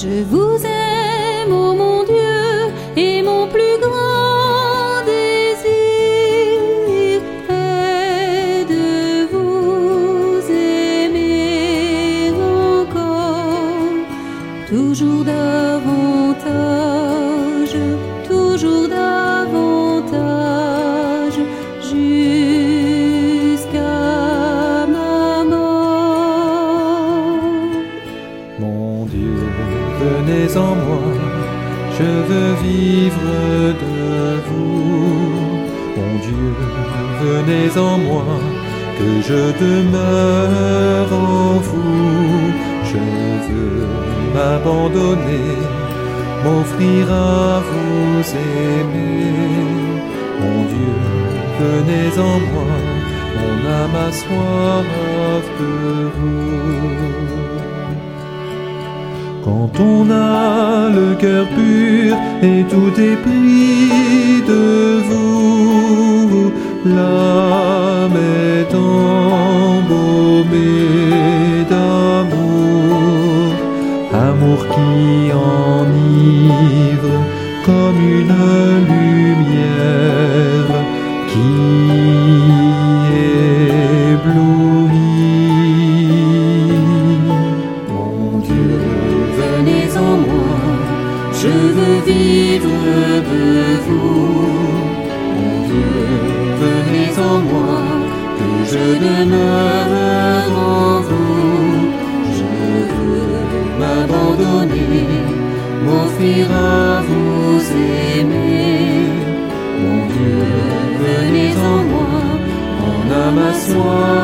Je vous aime, ô mon Dieu, et mon plus venez en moi, je veux vivre de vous. Mon Dieu, venez en moi, que je demeure en vous. Je veux m'abandonner, m'offrir à vous aimer. Mon Dieu, venez en moi, mon âme a soif de vous. Quand on a le cœur pur et tout est pris de vous, l'âme est embaumée d'amour, amour qui enivre comme une lumière de vous. Mon Dieu, venez en moi, que je demeure en vous. Je veux m'abandonner, m'offrir à vous aimer. Mon Dieu, venez en moi, mon âme a soif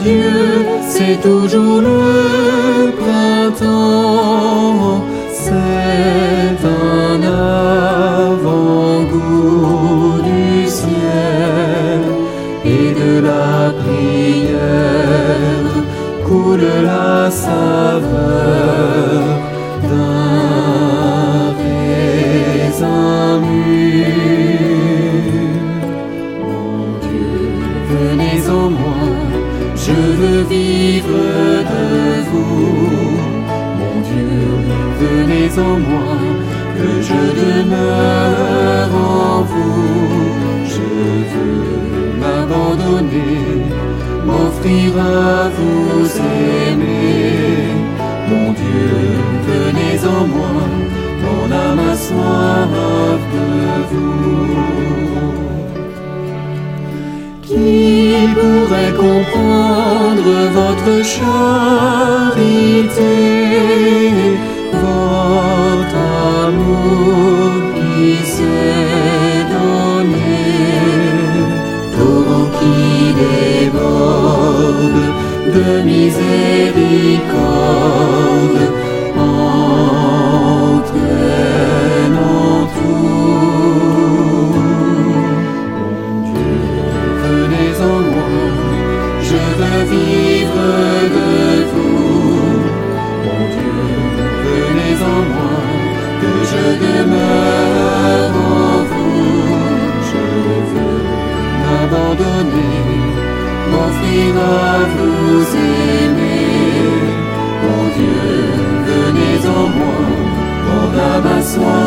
Dieu, c'est toujours le printemps. C'est un avant-goût du ciel et de la prière coule la saveur d'un raisin mûr. Mon Dieu, venez en moi, je veux vivre de vous. Mon Dieu, venez en moi, que je demeure en vous. Je veux m'abandonner, m'offrir à vous aimer. Mon Dieu, venez en moi, mon âme a soif de vous. Qui pourrait comprendre votre charité, votre amour qui s'est donné, torrent qui déborde de miséricorde, soin.